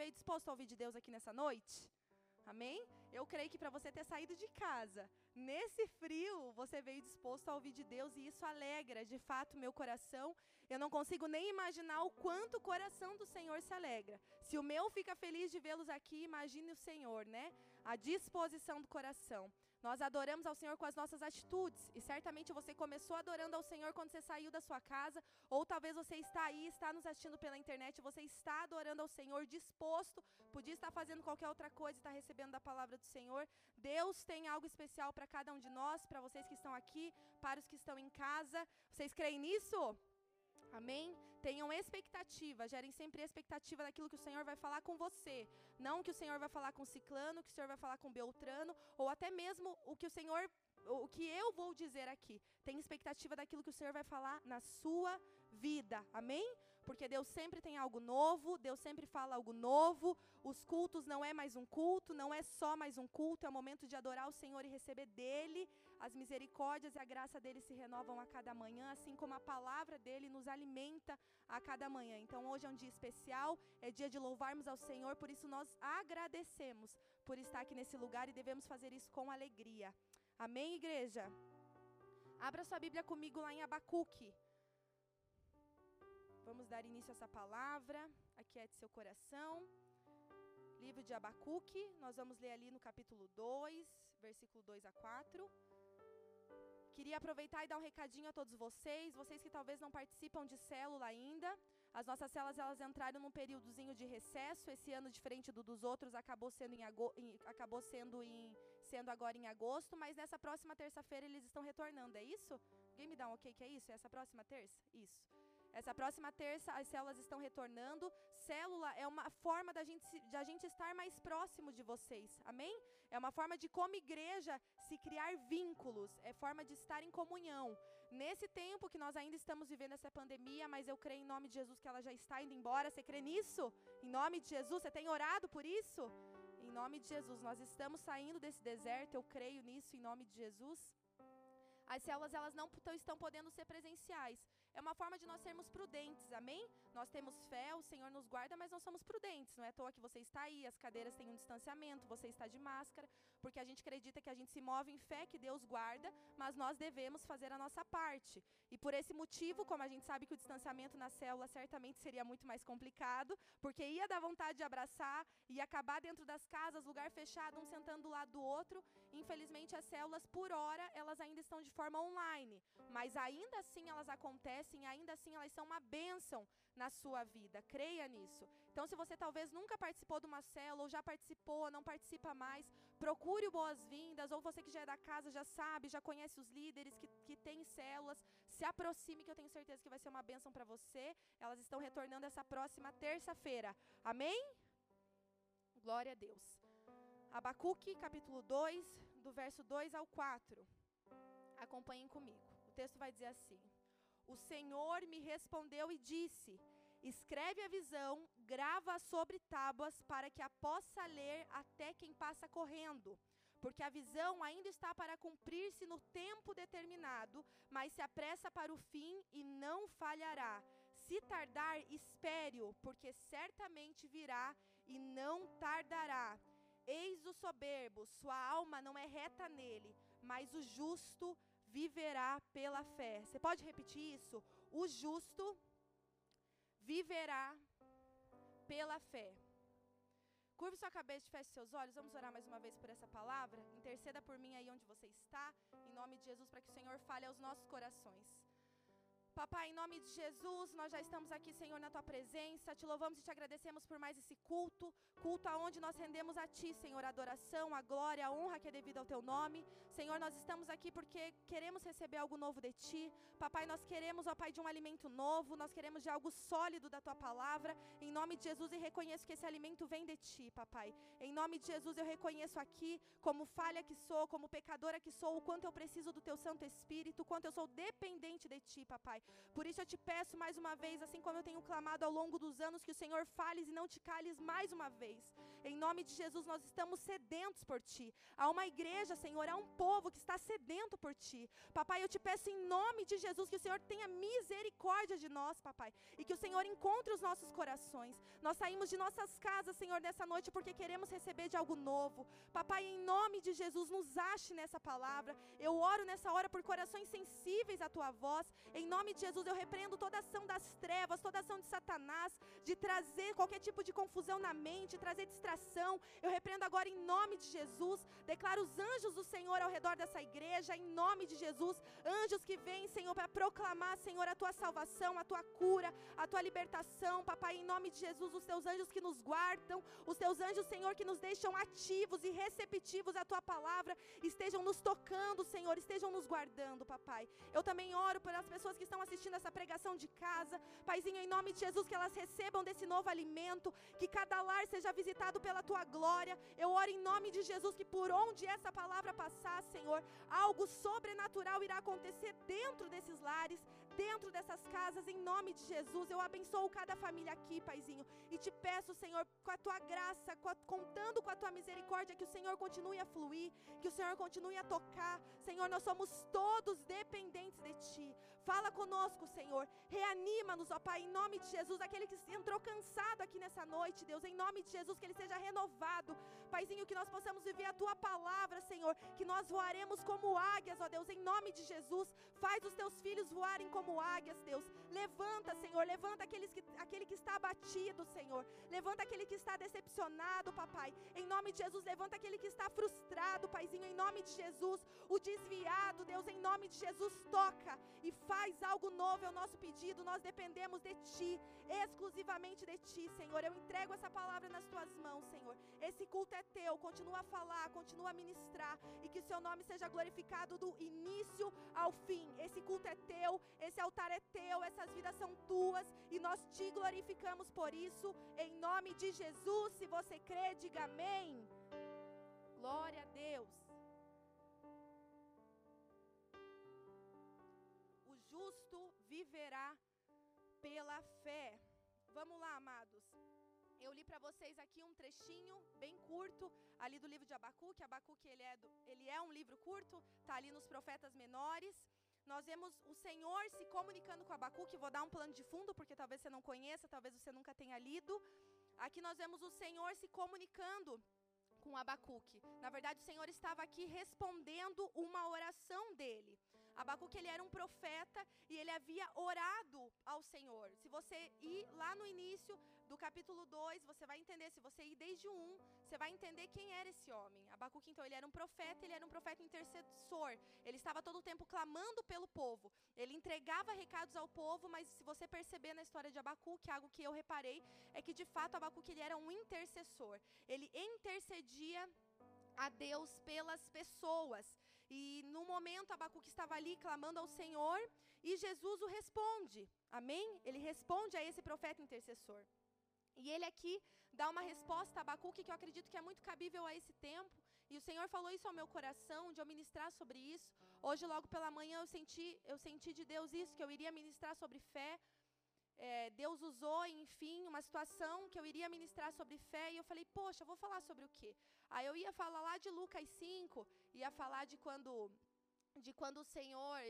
veio disposto a ouvir de Deus aqui nessa noite? Amém? Eu creio que para você ter saído de casa, nesse frio, você veio disposto a ouvir de Deus e isso alegra de fato meu coração. Eu não consigo nem imaginar o quanto o coração do Senhor se alegra. Se o meu fica feliz de vê-los aqui, imagine o Senhor, né? A disposição do coração. Nós adoramos ao Senhor com as nossas atitudes. E certamente você começou adorando ao Senhor quando você saiu da sua casa, ou talvez você está aí, está nos assistindo pela internet, você está adorando ao Senhor disposto, podia estar fazendo qualquer outra coisa e está recebendo da palavra do Senhor. Deus tem algo especial para cada um de nós, para vocês que estão aqui, para os que estão em casa. Vocês creem nisso? Amém? Tenham expectativa, gerem sempre expectativa daquilo que o Senhor vai falar com você. Não que o Senhor vai falar com Ciclano, que o Senhor vai falar com Beltrano, ou até mesmo o que o Senhor o que eu vou dizer aqui. Tem expectativa daquilo que o Senhor vai falar na sua vida. Amém? Porque Deus sempre tem algo novo, Deus sempre fala algo novo. Os cultos não é mais um culto, não é só mais um culto, é o momento de adorar o Senhor e receber dele. As misericórdias e a graça dele se renovam a cada manhã, assim como a palavra dele nos alimenta a cada manhã. Então hoje é um dia especial, é dia de louvarmos ao Senhor, por isso nós agradecemos por estar aqui nesse lugar e devemos fazer isso com alegria. Amém, igreja? Abra sua Bíblia comigo lá em Abacuque. Vamos dar início a essa palavra. Aquiete seu coração. Livro de Abacuque, nós vamos ler ali no capítulo 2, versículo 2 a 4. Queria aproveitar e dar um recadinho a todos vocês, vocês que talvez não participam de célula ainda. As nossas células elas entraram num períodozinho de recesso. Esse ano, diferente do dos outros, acabou sendo, em, em, acabou sendo, em, sendo agora em agosto, mas nessa próxima terça-feira eles estão retornando, é isso? Alguém me dá um ok que é isso? É essa próxima terça? Isso. Essa próxima terça as células estão retornando. Célula é uma forma da gente, de a gente estar mais próximo de vocês. Amém? É uma forma de, como igreja, se criar vínculos. É forma de estar em comunhão. Nesse tempo que nós ainda estamos vivendo essa pandemia, mas eu creio em nome de Jesus que ela já está indo embora. Você crê nisso? Em nome de Jesus? Você tem orado por isso? Em nome de Jesus, nós estamos saindo desse deserto. Eu creio nisso em nome de Jesus. As células elas não estão podendo ser presenciais. É uma forma de nós sermos prudentes, amém? Nós temos fé, o Senhor nos guarda, mas nós somos prudentes. Não é à toa que você está aí, as cadeiras têm um distanciamento, você está de máscara, porque a gente acredita que a gente se move em fé, que Deus guarda, mas nós devemos fazer a nossa parte. E por esse motivo, como a gente sabe que o distanciamento na célula certamente seria muito mais complicado, porque ia dar vontade de abraçar, ia acabar dentro das casas, lugar fechado, um sentando do lado do outro. Infelizmente, as células, por hora, elas ainda estão de forma online, mas ainda assim elas acontecem, ainda assim elas são uma bênção na sua vida. Creia nisso. Então, se você talvez nunca participou de uma célula, ou já participou, não participa mais, procure o boas-vindas, ou você que já é da casa já sabe, já conhece os líderes que, que têm células, se aproxime, que eu tenho certeza que vai ser uma bênção para você. Elas estão retornando essa próxima terça-feira. Amém? Glória a Deus. Abacuque, capítulo 2, do verso 2 ao 4. Acompanhem comigo. O texto vai dizer assim: O Senhor me respondeu e disse: Escreve a visão, grava sobre tábuas, para que a possa ler até quem passa correndo. Porque a visão ainda está para cumprir-se no tempo determinado, mas se apressa para o fim e não falhará. Se tardar, espere-o, porque certamente virá e não tardará. Eis o soberbo, sua alma não é reta nele, mas o justo viverá pela fé. Você pode repetir isso? O justo viverá pela fé. Curve sua cabeça e feche seus olhos. Vamos orar mais uma vez por essa palavra. Interceda por mim aí onde você está, em nome de Jesus, para que o Senhor fale aos nossos corações. Papai, em nome de Jesus, nós já estamos aqui, Senhor, na tua presença. Te louvamos e te agradecemos por mais esse culto, culto aonde nós rendemos a ti, Senhor, a adoração, a glória, a honra que é devida ao teu nome. Senhor, nós estamos aqui porque queremos receber algo novo de ti. Papai, nós queremos, ó Pai, de um alimento novo, nós queremos de algo sólido da tua palavra. Em nome de Jesus, e reconheço que esse alimento vem de ti, papai. Em nome de Jesus, eu reconheço aqui, como falha que sou, como pecadora que sou, o quanto eu preciso do teu Santo Espírito, o quanto eu sou dependente de ti, papai. Pai. Por isso eu te peço mais uma vez, assim como eu tenho clamado ao longo dos anos, que o Senhor fales e não te cales mais uma vez. Em nome de Jesus, nós estamos sedentos por Ti. Há uma igreja, Senhor, há um povo que está sedento por Ti. Papai, eu te peço em nome de Jesus que o Senhor tenha misericórdia de nós, Papai, e que o Senhor encontre os nossos corações. Nós saímos de nossas casas, Senhor, nessa noite porque queremos receber de algo novo. Papai, em nome de Jesus, nos ache nessa palavra. Eu oro nessa hora por corações sensíveis à Tua voz. Em nome de Jesus, eu repreendo toda ação das trevas, toda ação de Satanás, de trazer qualquer tipo de confusão na mente, trazer distração. Eu repreendo agora em nome de Jesus. Declaro os anjos do Senhor ao redor dessa igreja, em nome de Jesus. Anjos que vêm, Senhor, para proclamar, Senhor, a tua salvação, a tua cura, a tua libertação. Papai, em nome de Jesus, os teus anjos que nos guardam, os teus anjos, Senhor, que nos deixam ativos e receptivos à tua palavra, estejam nos tocando, Senhor, estejam nos guardando, papai. Eu também oro pelas pessoas que estão assistindo essa pregação de casa. Paizinho, em nome de Jesus, que elas recebam desse novo alimento, que cada lar seja visitado pela tua glória. Eu oro em nome de Jesus que por onde essa palavra passar, Senhor, algo sobrenatural irá acontecer dentro desses lares, dentro dessas casas, em nome de Jesus. Eu abençoo cada família aqui, Paizinho, e te peço, Senhor, com a tua graça, com a, contando com a tua misericórdia, que o Senhor continue a fluir, que o Senhor continue a tocar. Senhor, nós somos todos dependentes de ti. Fala conosco, Senhor. Reanima-nos, ó Pai, em nome de Jesus. Aquele que entrou cansado aqui nessa noite, Deus, em nome de Jesus, que ele seja renovado. Paizinho, que nós possamos viver a tua palavra, Senhor. Que nós voaremos como águias, ó Deus, em nome de Jesus. Faz os teus filhos voarem como águias, Deus. Levanta, Senhor. Levanta aqueles que, aquele que está abatido, Senhor. Levanta aquele que está decepcionado, papai. Em nome de Jesus, levanta aquele que está frustrado, Paizinho. Em nome de Jesus, o desviado, Deus, em nome de Jesus, toca e faz algo novo. É o nosso pedido. Nós dependemos de Ti, exclusivamente de Ti, Senhor. Eu entrego essa palavra nas Tuas mãos, Senhor. Esse culto é Teu. Continua a falar, continua a ministrar e que o Seu nome seja glorificado do início ao fim. Esse culto é Teu, esse altar é Teu, essas vidas são Tuas e nós Te glorificamos por isso. Em nome de Jesus, se você crê, diga amém. Glória a Deus. O justo viverá pela fé. Vamos lá, amados. Eu li para vocês aqui um trechinho bem curto ali do livro de Abacuque. Abacuque ele é, do, ele é um livro curto, tá ali nos profetas menores. Nós vemos o Senhor se comunicando com Abacuque. Vou dar um plano de fundo porque talvez você não conheça, talvez você nunca tenha lido. Aqui nós vemos o Senhor se comunicando com Abacuque. Na verdade, o Senhor estava aqui respondendo uma oração dele. Abacuque ele era um profeta e ele havia orado ao Senhor. Se você ir lá no início do capítulo 2, você vai entender, se você ir desde o 1, você vai entender quem era esse homem. Abacuque então ele era um profeta, ele era um profeta intercessor. Ele estava todo o tempo clamando pelo povo. Ele entregava recados ao povo, mas se você perceber na história de Abacuque, algo que eu reparei é que de fato Abacuque ele era um intercessor. Ele intercedia a Deus pelas pessoas. E no momento Abacuque estava ali clamando ao Senhor e Jesus o responde. Amém? Ele responde a esse profeta intercessor. E ele aqui dá uma resposta a Abacuque que eu acredito que é muito cabível a esse tempo. E o Senhor falou isso ao meu coração, de eu ministrar sobre isso. Hoje, logo pela manhã, eu senti, eu senti de Deus isso, que eu iria ministrar sobre fé. É, Deus usou, enfim, uma situação que eu iria ministrar sobre fé. E eu falei, poxa, eu vou falar sobre o quê? Aí eu ia falar lá de Lucas 5, ia falar de quando de quando o Senhor,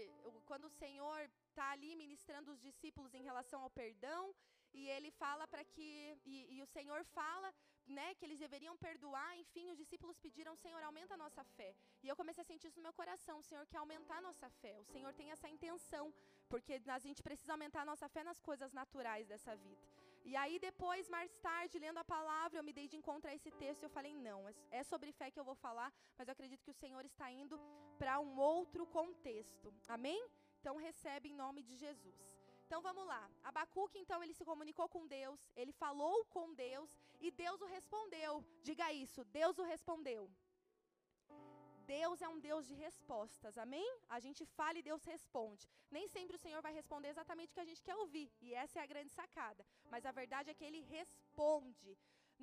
quando o Senhor está ali ministrando os discípulos em relação ao perdão, e ele fala para que e, e, o Senhor fala, né, que eles deveriam perdoar. Enfim, os discípulos pediram, Senhor, aumenta a nossa fé. E eu comecei a sentir isso no meu coração. O Senhor quer aumentar a nossa fé. O Senhor tem essa intenção, porque a gente precisa aumentar a nossa fé nas coisas naturais dessa vida. E aí depois, mais tarde, lendo a palavra, eu me dei de encontro a esse texto e eu falei, não, é, é sobre fé que eu vou falar, mas eu acredito que o Senhor está indo para um outro contexto. Amém? Então recebe em nome de Jesus. Então vamos lá. Abacuque, então, ele se comunicou com Deus, ele falou com Deus e Deus o respondeu. Diga isso, Deus o respondeu. Deus é um Deus de respostas, amém? A gente fala e Deus responde. Nem sempre o Senhor vai responder exatamente o que a gente quer ouvir, e essa é a grande sacada. Mas a verdade é que Ele responde.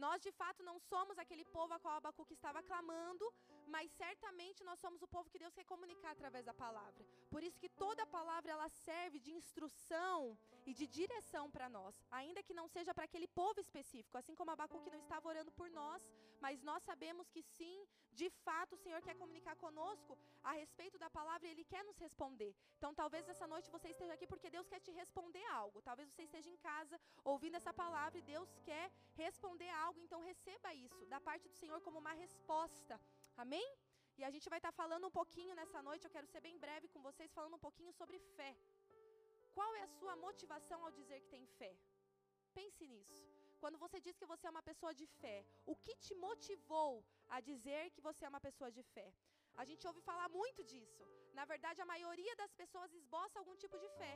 Nós de fato não somos aquele povo a qual Abacuque estava clamando, mas certamente nós somos o povo que Deus quer comunicar através da palavra. Por isso que toda palavra ela serve de instrução e de direção para nós, ainda que não seja para aquele povo específico, assim como Abacuque não estava orando por nós, mas nós sabemos que sim, de fato o Senhor quer comunicar conosco a respeito da palavra e Ele quer nos responder. Então talvez essa noite você esteja aqui porque Deus quer te responder algo. Talvez você esteja em casa ouvindo essa palavra e Deus quer responder algo. Então receba isso da parte do Senhor como uma resposta. Amém? E a gente vai estar falando um pouquinho nessa noite, eu quero ser bem breve com vocês, falando um pouquinho sobre fé. Qual é a sua motivação ao dizer que tem fé? Pense nisso. Quando você diz que você é uma pessoa de fé, o que te motivou a dizer que você é uma pessoa de fé? A gente ouve falar muito disso. Na verdade, a maioria das pessoas esboça algum tipo de fé.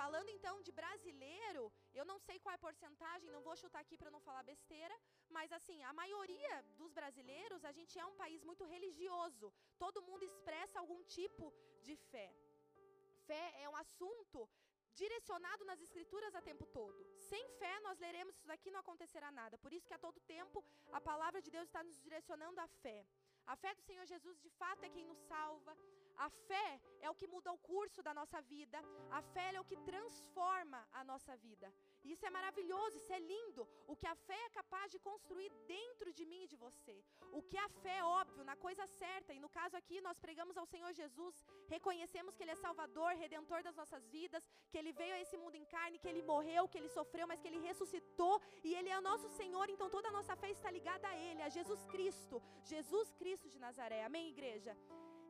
Falando então de brasileiro, eu não sei qual é a porcentagem, não vou chutar aqui para não falar besteira, mas assim, a maioria dos brasileiros, a gente é um país muito religioso. Todo mundo expressa algum tipo de fé. Fé é um assunto direcionado nas escrituras a tempo todo. Sem fé nós leremos isso daqui não acontecerá nada. Por isso que a todo tempo a palavra de Deus está nos direcionando à fé. A fé do Senhor Jesus de fato é quem nos salva. A fé é o que muda o curso da nossa vida. A fé é o que transforma a nossa vida. Isso é maravilhoso, isso é lindo. O que a fé é capaz de construir dentro de mim e de você. O que a fé é óbvio, na coisa certa. E no caso aqui, nós pregamos ao Senhor Jesus, reconhecemos que Ele é Salvador, Redentor das nossas vidas, que Ele veio a esse mundo em carne, que Ele morreu, que Ele sofreu, mas que Ele ressuscitou e Ele é o nosso Senhor. Então toda a nossa fé está ligada a Ele, a Jesus Cristo. Jesus Cristo de Nazaré. Amém, igreja?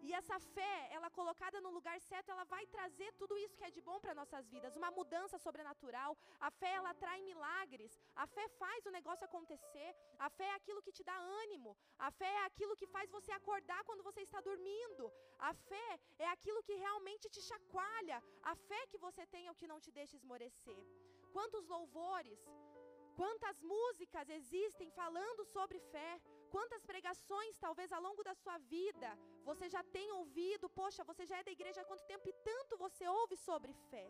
E essa fé, ela colocada no lugar certo, ela vai trazer tudo isso que é de bom para nossas vidas, uma mudança sobrenatural. A fé ela atrai milagres. A fé faz o negócio acontecer. A fé é aquilo que te dá ânimo. A fé é aquilo que faz você acordar quando você está dormindo. A fé é aquilo que realmente te chacoalha. A fé que você tem é o que não te deixa esmorecer. Quantos louvores, quantas músicas existem falando sobre fé, Quantas pregações, talvez ao longo da sua vida, você já tem ouvido? Poxa, você já é da igreja há quanto tempo e tanto você ouve sobre fé?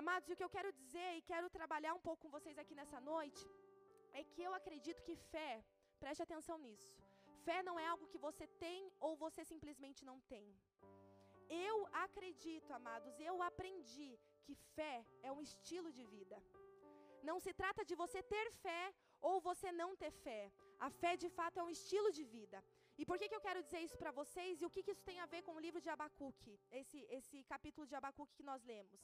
Amados, o que eu quero dizer e quero trabalhar um pouco com vocês aqui nessa noite é que eu acredito que fé, preste atenção nisso, fé não é algo que você tem ou você simplesmente não tem. Eu acredito, amados, eu aprendi que fé é um estilo de vida. Não se trata de você ter fé ou você não ter fé. A fé de fato é um estilo de vida. E por que, que eu quero dizer isso para vocês e o que, que isso tem a ver com o livro de Abacuque, esse, esse capítulo de Abacuque que nós lemos?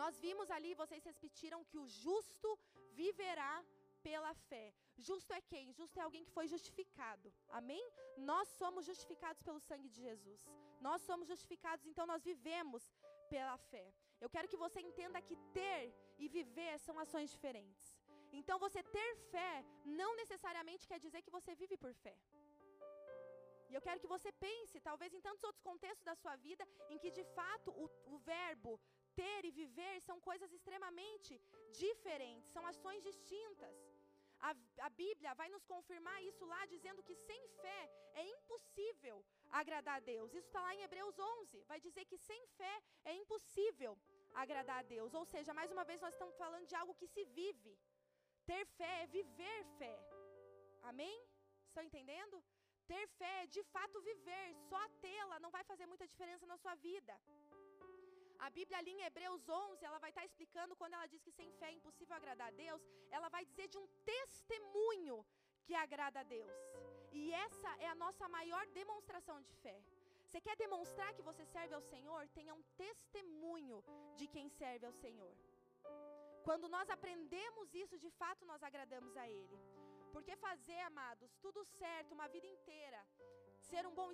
Nós vimos ali, vocês repetiram, que o justo viverá pela fé. Justo é quem? Justo é alguém que foi justificado. Amém? Nós somos justificados pelo sangue de Jesus. Nós somos justificados, então nós vivemos pela fé. Eu quero que você entenda que ter e viver são ações diferentes. Então, você ter fé não necessariamente quer dizer que você vive por fé. E eu quero que você pense, talvez em tantos outros contextos da sua vida, em que de fato o, o verbo ter e viver são coisas extremamente diferentes, são ações distintas. A, a, Bíblia vai nos confirmar isso lá, dizendo que sem fé é impossível agradar a Deus. Isso está lá em Hebreus 11. Vai dizer que sem fé é impossível agradar a Deus. Ou seja, mais uma vez, nós estamos falando de algo que se vive. Ter fé é viver fé. Amém? Estão entendendo? Ter fé é de fato viver. Só tê-la não vai fazer muita diferença na sua vida. A Bíblia ali em Hebreus 11, ela vai estar explicando quando ela diz que sem fé é impossível agradar a Deus, ela vai dizer de um testemunho que agrada a Deus. E essa é a nossa maior demonstração de fé. Você quer demonstrar que você serve ao Senhor? Tenha um testemunho de quem serve ao Senhor. Quando nós aprendemos isso, de fato nós agradamos a Ele. Porque fazer, amados, tudo certo, uma vida inteira, ser um bom,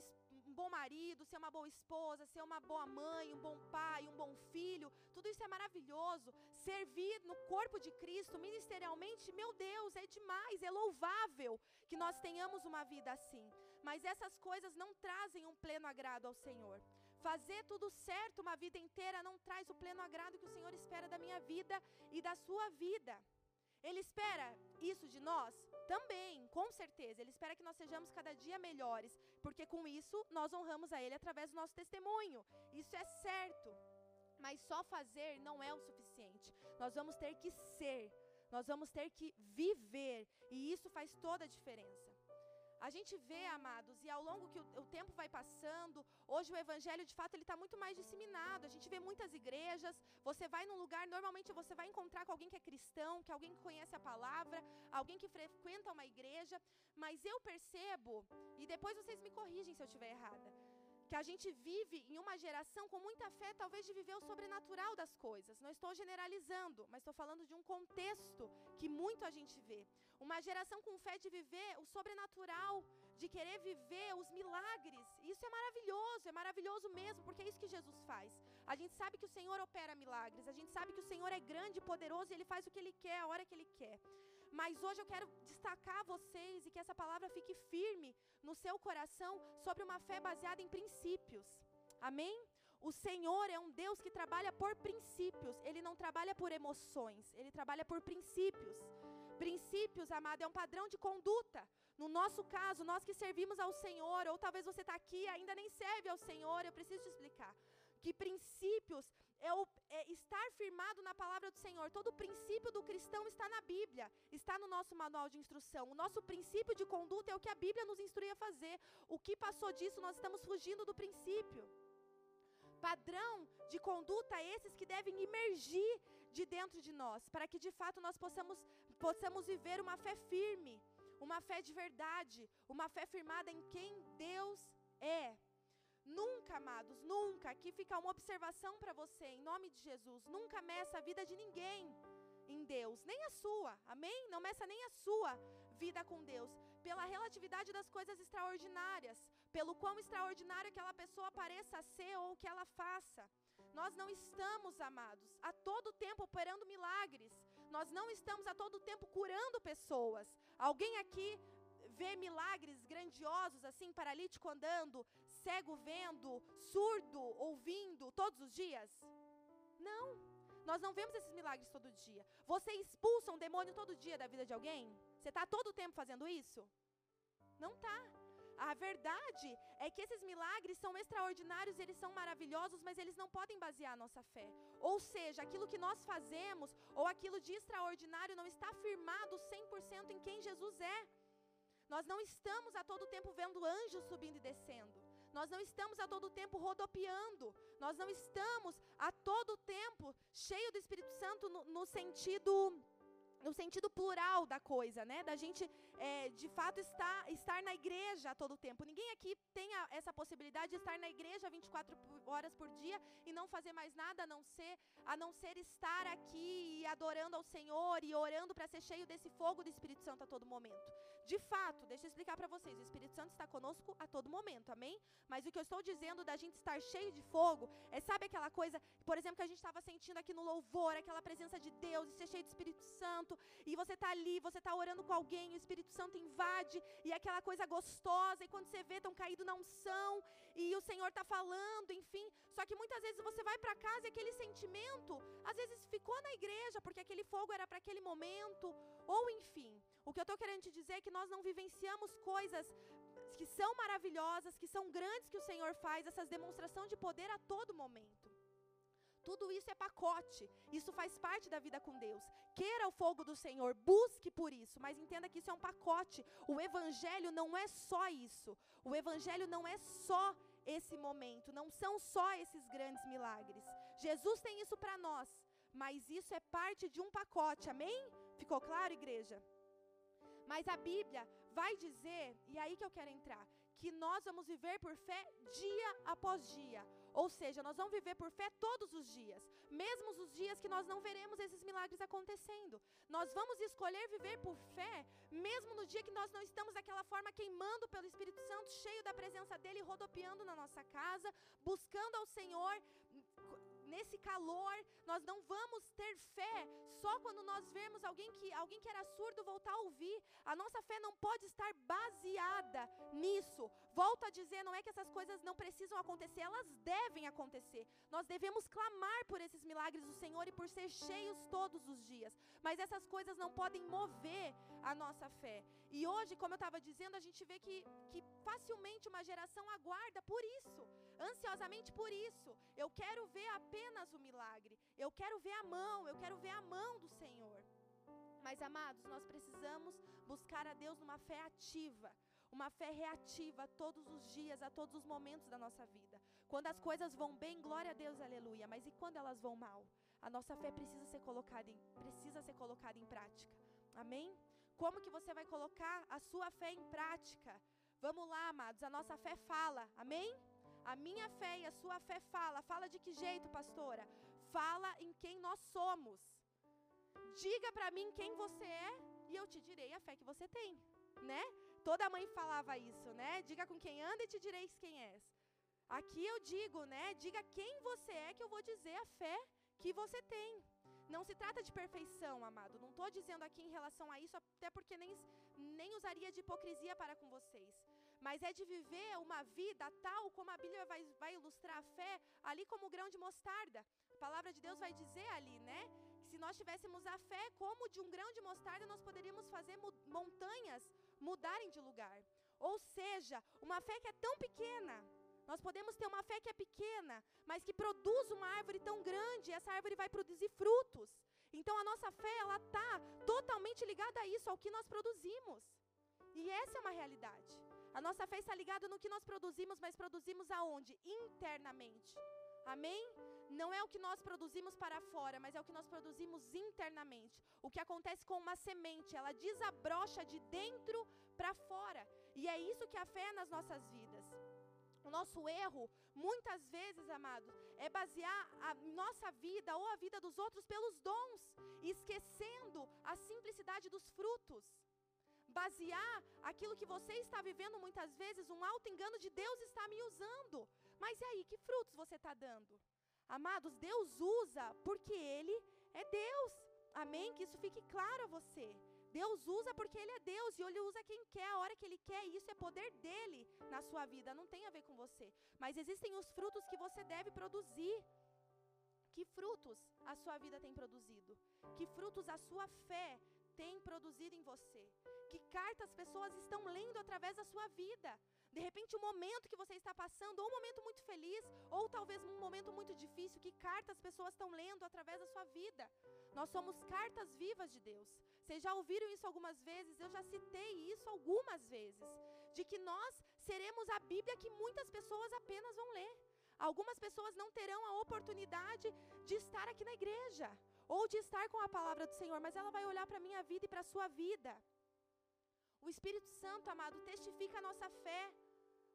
um bom marido, ser uma boa esposa, ser uma boa mãe, um bom pai, um bom filho, tudo isso é maravilhoso. Servir no corpo de Cristo ministerialmente, meu Deus, é demais, é louvável que nós tenhamos uma vida assim. Mas essas coisas não trazem um pleno agrado ao Senhor. Fazer tudo certo uma vida inteira não traz o pleno agrado que o Senhor espera da minha vida e da sua vida. Ele espera isso de nós? Também, com certeza. Ele espera que nós sejamos cada dia melhores, porque com isso nós honramos a Ele através do nosso testemunho. Isso é certo. Mas só fazer não é o suficiente. Nós vamos ter que ser. Nós vamos ter que viver, e isso faz toda a diferença. A gente vê, amados, e ao longo que o, o tempo vai passando, hoje o evangelho de fato ele está muito mais disseminado. A gente vê muitas igrejas. Você vai num lugar, normalmente você vai encontrar com alguém que é cristão, que é alguém que conhece a palavra, alguém que frequenta uma igreja. Mas eu percebo, e depois vocês me corrigem se eu estiver errada que a gente vive em uma geração com muita fé, talvez de viver o sobrenatural das coisas. Não estou generalizando, mas estou falando de um contexto que muito a gente vê. Uma geração com fé de viver o sobrenatural, de querer viver os milagres. Isso é maravilhoso, é maravilhoso mesmo, porque é isso que Jesus faz. A gente sabe que o Senhor opera milagres, a gente sabe que o Senhor é grande e poderoso e ele faz o que ele quer, a hora que ele quer. Mas hoje eu quero destacar vocês e que essa palavra fique firme no seu coração sobre uma fé baseada em princípios. Amém? O Senhor é um Deus que trabalha por princípios, ele não trabalha por emoções, ele trabalha por princípios. Princípios, amado, é um padrão de conduta. No nosso caso, nós que servimos ao Senhor, ou talvez você está aqui e ainda nem serve ao Senhor, eu preciso te explicar. Que princípios é, o, é estar firmado na palavra do Senhor. Todo o princípio do cristão está na Bíblia, está no nosso manual de instrução. O nosso princípio de conduta é o que a Bíblia nos instrui a fazer. O que passou disso, nós estamos fugindo do princípio. Padrão de conduta esses que devem emergir de dentro de nós, para que de fato nós possamos, possamos viver uma fé firme, uma fé de verdade, uma fé firmada em quem Deus é. Nunca, amados, nunca, aqui fica uma observação para você, em nome de Jesus, nunca meça a vida de ninguém em Deus, nem a sua, amém? Não meça nem a sua vida com Deus, pela relatividade das coisas extraordinárias, pelo quão extraordinário aquela pessoa pareça ser ou que ela faça. Nós não estamos, amados, a todo tempo operando milagres, nós não estamos a todo tempo curando pessoas. Alguém aqui vê milagres grandiosos, assim, paralítico andando, cego vendo, surdo ouvindo, todos os dias? Não. Nós não vemos esses milagres todo dia. Você expulsa um demônio todo dia da vida de alguém? Você está todo o tempo fazendo isso? Não está. A verdade é que esses milagres são extraordinários, eles são maravilhosos, mas eles não podem basear a nossa fé. Ou seja, aquilo que nós fazemos ou aquilo de extraordinário não está firmado 100% em quem Jesus é. Nós não estamos a todo tempo vendo anjos subindo e descendo. Nós não estamos a todo tempo rodopiando. Nós não estamos a todo tempo cheio do Espírito Santo no, no sentido no sentido plural da coisa, né? Da gente, é, de fato, estar, estar na igreja a todo tempo. Ninguém aqui tem a, essa possibilidade de estar na igreja 24 horas por dia e não fazer mais nada a não ser, a não ser estar aqui e adorando ao Senhor e orando para ser cheio desse fogo do Espírito Santo a todo momento. De fato, deixa eu explicar para vocês, o Espírito Santo está conosco a todo momento, amém? Mas o que eu estou dizendo da gente estar cheio de fogo é, sabe aquela coisa, por exemplo, que a gente estava sentindo aqui no louvor, aquela presença de Deus, e ser cheio do Espírito Santo, e você está ali, você está orando com alguém, o Espírito Santo invade, e aquela coisa gostosa, e quando você vê, estão caído na unção, e o Senhor está falando, enfim. Só que muitas vezes você vai para casa e aquele sentimento, às vezes ficou na igreja, porque aquele fogo era para aquele momento, ou enfim. O que eu estou querendo te dizer é que nós não vivenciamos coisas que são maravilhosas, que são grandes que o Senhor faz, essas demonstrações de poder a todo momento. Tudo isso é pacote. Isso faz parte da vida com Deus. Queira o fogo do Senhor, busque por isso, mas entenda que isso é um pacote. O evangelho não é só isso. O evangelho não é só esse momento, não são só esses grandes milagres. Jesus tem isso para nós, mas isso é parte de um pacote. Amém? Ficou claro, igreja? Mas a Bíblia vai dizer, e é aí que eu quero entrar, que nós vamos viver por fé dia após dia. Ou seja, nós vamos viver por fé todos os dias, mesmo os dias que nós não veremos esses milagres acontecendo. Nós vamos escolher viver por fé, mesmo no dia que nós não estamos daquela forma queimando pelo Espírito Santo, cheio da presença dele, rodopiando na nossa casa, buscando ao Senhor nesse calor, nós não vamos ter fé só quando nós vemos alguém que, alguém que era surdo voltar a ouvir. A nossa fé não pode estar baseada nisso. Volto a dizer, não é que essas coisas não precisam acontecer, elas devem acontecer. Nós devemos clamar por esses milagres do Senhor e por ser cheios todos os dias. Mas essas coisas não podem mover a nossa fé. E hoje, como eu estava dizendo, a gente vê que, que facilmente uma geração aguarda por isso, ansiosamente por isso. Eu quero ver apenas o milagre. Eu quero ver a mão, eu quero ver a mão do Senhor. Mas, amados, nós precisamos buscar a Deus numa fé ativa, uma fé reativa todos os dias, a todos os momentos da nossa vida. Quando as coisas vão bem, glória a Deus, aleluia. Mas e quando elas vão mal? A nossa fé precisa ser colocada em, precisa ser colocada em prática. Amém? Como que você vai colocar a sua fé em prática? Vamos lá, amados. A nossa fé fala. Amém? A minha fé e a sua fé fala. Fala de que jeito, pastora? Fala em quem nós somos. Diga para mim quem você é e eu te direi a fé que você tem, né? Toda mãe falava isso, né? Diga com quem anda e te direis quem és. Aqui eu digo, né? Diga quem você é que eu vou dizer a fé que você tem. Não se trata de perfeição, amado. Não estou dizendo aqui em relação a isso, até porque nem, nem usaria de hipocrisia para com vocês. Mas é de viver uma vida tal como a Bíblia vai, vai ilustrar a fé, ali como o grão de mostarda. A palavra de Deus vai dizer ali, né? Que se nós tivéssemos a fé como de um grão de mostarda, nós poderíamos fazer montanhas mudarem de lugar. Ou seja, uma fé que é tão pequena, nós podemos ter uma fé que é pequena, mas que produz uma árvore tão grande, essa árvore vai produzir frutos. Então a nossa fé, ela está totalmente ligada a isso, ao que nós produzimos. E essa é uma realidade. A nossa fé está ligada no que nós produzimos, mas produzimos aonde? Internamente. Amém? Não é o que nós produzimos para fora, mas é o que nós produzimos internamente. O que acontece com uma semente, ela desabrocha de dentro para fora. E é isso que a fé é nas nossas vidas. O nosso erro, muitas vezes, amados, é basear a nossa vida ou a vida dos outros pelos dons, esquecendo a simplicidade dos frutos. Basear aquilo que você está vivendo muitas vezes, um alto engano de Deus está me usando. Mas e aí, que frutos você está dando? Amados, Deus usa porque Ele é Deus. Amém? Que isso fique claro a você. Deus usa porque Ele é Deus e Ele usa quem quer, a hora que Ele quer, e isso é poder dele na sua vida, não tem a ver com você. Mas existem os frutos que você deve produzir. Que frutos a sua vida tem produzido? Que frutos a sua fé tem produzido em você? Que cartas as pessoas estão lendo através da sua vida? De repente, um momento que você está passando, ou um momento muito feliz, ou talvez um momento muito difícil, que cartas as pessoas estão lendo através da sua vida? Nós somos cartas vivas de Deus. Vocês já ouviram isso algumas vezes? Eu já citei isso algumas vezes. De que nós seremos a Bíblia que muitas pessoas apenas vão ler. Algumas pessoas não terão a oportunidade de estar aqui na igreja ou de estar com a palavra do Senhor, mas ela vai olhar para a minha vida e para a sua vida. O Espírito Santo, amado, testifica a nossa fé.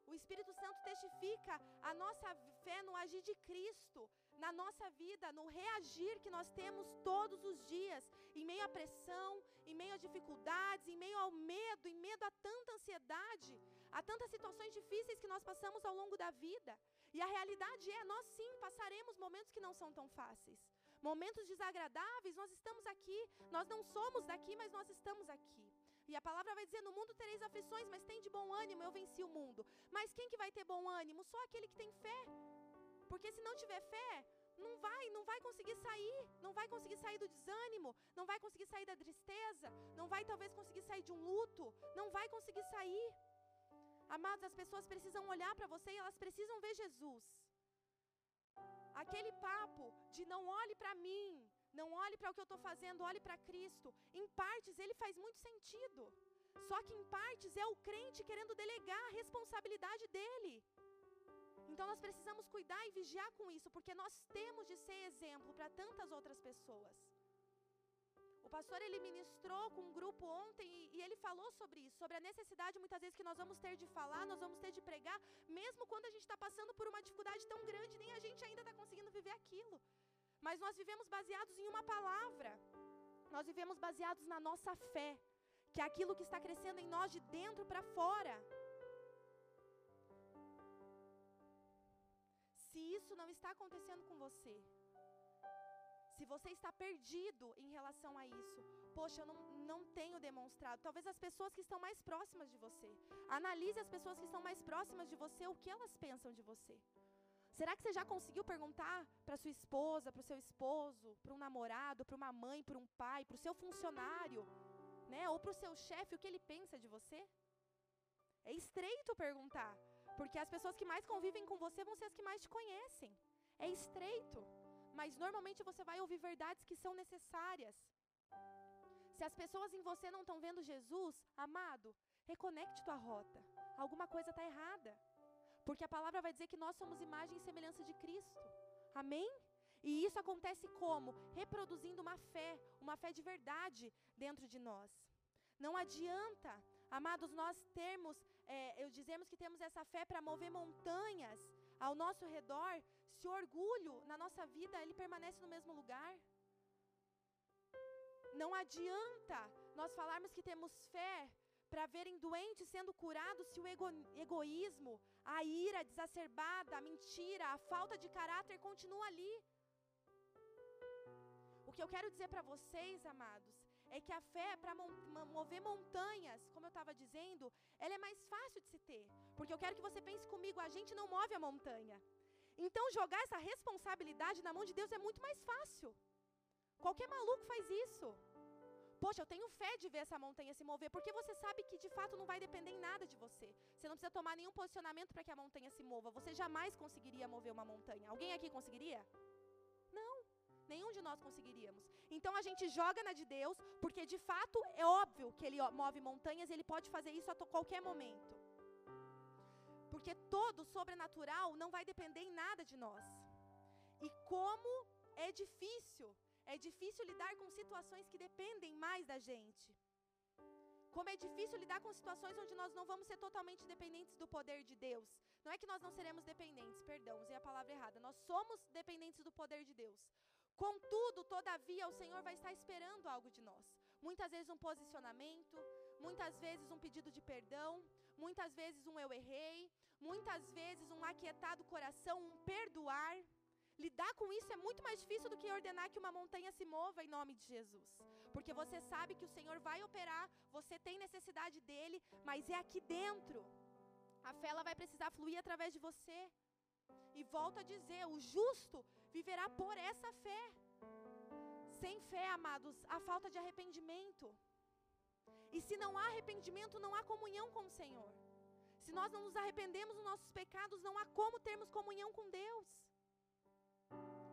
O Espírito Santo testifica a nossa fé no agir de Cristo, na nossa vida, no reagir que nós temos todos os dias, em meio à pressão, em meio a dificuldades, em meio ao medo, em meio a tanta ansiedade, a tantas situações difíceis que nós passamos ao longo da vida. E a realidade é, nós sim passaremos momentos que não são tão fáceis. Momentos desagradáveis, nós estamos aqui, nós não somos daqui, mas nós estamos aqui. E a palavra vai dizer: No mundo tereis aflições, mas tem de bom ânimo, eu venci o mundo. Mas quem que vai ter bom ânimo? Só aquele que tem fé. Porque se não tiver fé, não vai, não vai conseguir sair, não vai conseguir sair do desânimo, não vai conseguir sair da tristeza, não vai talvez conseguir sair de um luto, não vai conseguir sair. Amados, as pessoas precisam olhar para você e elas precisam ver Jesus. Aquele papo de não olhe para mim, não olhe para o que eu estou fazendo, olhe para Cristo. Em partes ele faz muito sentido. Só que em partes é o crente querendo delegar a responsabilidade dele. Então nós precisamos cuidar e vigiar com isso, porque nós temos de ser exemplo para tantas outras pessoas. O pastor ele ministrou com um grupo ontem e, e, ele falou sobre isso, sobre a necessidade muitas vezes que nós vamos ter de falar, nós vamos ter de pregar, mesmo quando a gente está passando por uma dificuldade tão grande, nem a gente ainda está conseguindo viver aquilo. Mas nós vivemos baseados em uma palavra. Nós vivemos baseados na nossa fé, que é aquilo que está crescendo em nós de dentro para fora. Se isso não está acontecendo com você, se você está perdido em relação a isso, poxa, eu não, não tenho demonstrado. Talvez as pessoas que estão mais próximas de você. Analise as pessoas que estão mais próximas de você, o que elas pensam de você. Será que você já conseguiu perguntar para sua esposa, para o seu esposo, para um namorado, para uma mãe, para um pai, para o seu funcionário, né, ou para o seu chefe, o que ele pensa de você? É estreito perguntar, porque as pessoas que mais convivem com você vão ser as que mais te conhecem. É estreito, mas normalmente você vai ouvir verdades que são necessárias. Se as pessoas em você não estão vendo Jesus, amado, reconecte tua rota. Alguma coisa está errada. Porque a palavra vai dizer que nós somos imagem e semelhança de Cristo. Amém? E isso acontece como? Reproduzindo uma fé, uma fé de verdade dentro de nós. Não adianta, amados, nós termos, é, eu dizemos que temos essa fé para mover montanhas ao nosso redor, se o orgulho na nossa vida ele permanece no mesmo lugar. Não adianta nós falarmos que temos fé para verem doentes sendo curados se o ego, egoísmo, a ira exacerbada, a mentira, a falta de caráter continua ali. O que eu quero dizer para vocês, amados, é que a fé para mover montanhas, como eu estava dizendo, ela é mais fácil de se ter. Porque eu quero que você pense comigo, a gente não move a montanha. Então jogar essa responsabilidade na mão de Deus é muito mais fácil. Qualquer maluco faz isso. Poxa, eu tenho fé de ver essa montanha se mover, porque você sabe que de fato não vai depender em nada de você. Você não precisa tomar nenhum posicionamento para que a montanha se mova. Você jamais conseguiria mover uma montanha. Alguém aqui conseguiria? Não, nenhum de nós conseguiríamos. Então a gente joga na de Deus, porque de fato é óbvio que ele move montanhas ele pode fazer isso a qualquer momento. Porque todo sobrenatural não vai depender em nada de nós. E como é difícil é difícil lidar com situações que dependem mais da gente. Como é difícil lidar com situações onde nós não vamos ser totalmente dependentes do poder de Deus. Não é que nós não seremos dependentes, perdão, usei a palavra errada. Nós somos dependentes do poder de Deus. Contudo, todavia, o Senhor vai estar esperando algo de nós. Muitas vezes um posicionamento, muitas vezes um pedido de perdão, muitas vezes um eu errei, muitas vezes um aquietado coração, um perdoar. Lidar com isso é muito mais difícil do que ordenar que uma montanha se mova em nome de Jesus. Porque você sabe que o Senhor vai operar, você tem necessidade dele, mas é aqui dentro. A fé ela vai precisar fluir através de você. E volto a dizer: o justo viverá por essa fé. Sem fé, amados, há falta de arrependimento. E se não há arrependimento, não há comunhão com o Senhor. Se nós não nos arrependemos dos nossos pecados, não há como termos comunhão com Deus.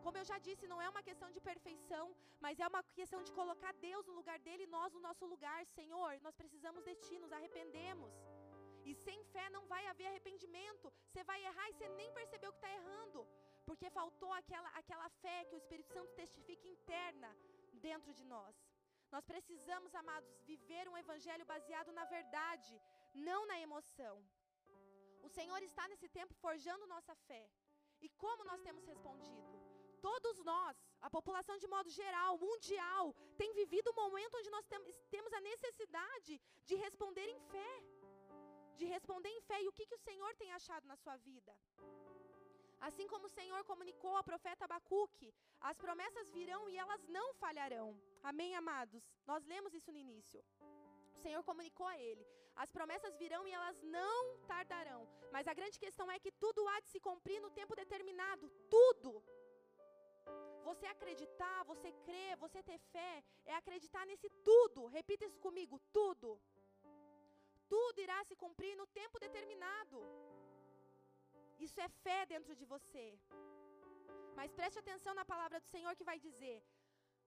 Como eu já disse, não é uma questão de perfeição, mas é uma questão de colocar Deus no lugar dele e nós no nosso lugar. Senhor, nós precisamos de ti, nos arrependemos. E sem fé não vai haver arrependimento. Você vai errar e você nem percebeu que está errando. Porque faltou aquela, aquela fé que o Espírito Santo testifica interna dentro de nós. Nós precisamos, amados, viver um evangelho baseado na verdade, não na emoção. O Senhor está nesse tempo forjando nossa fé. E como nós temos respondido? Todos nós, a população de modo geral, mundial, tem vivido um momento onde nós temos a necessidade de responder em fé. De responder em fé. E o que, que o Senhor tem achado na sua vida? Assim como o Senhor comunicou ao profeta Abacuque, as promessas virão e elas não falharão. Amém, amados? Nós lemos isso no início. O Senhor comunicou a ele: as promessas virão e elas não tardarão. Mas a grande questão é que tudo há de se cumprir no tempo determinado. Tudo. Você acreditar, você crer, você ter fé, é acreditar nesse tudo. Repita isso comigo: tudo. Tudo irá se cumprir no tempo determinado. Isso é fé dentro de você. Mas preste atenção na palavra do Senhor que vai dizer: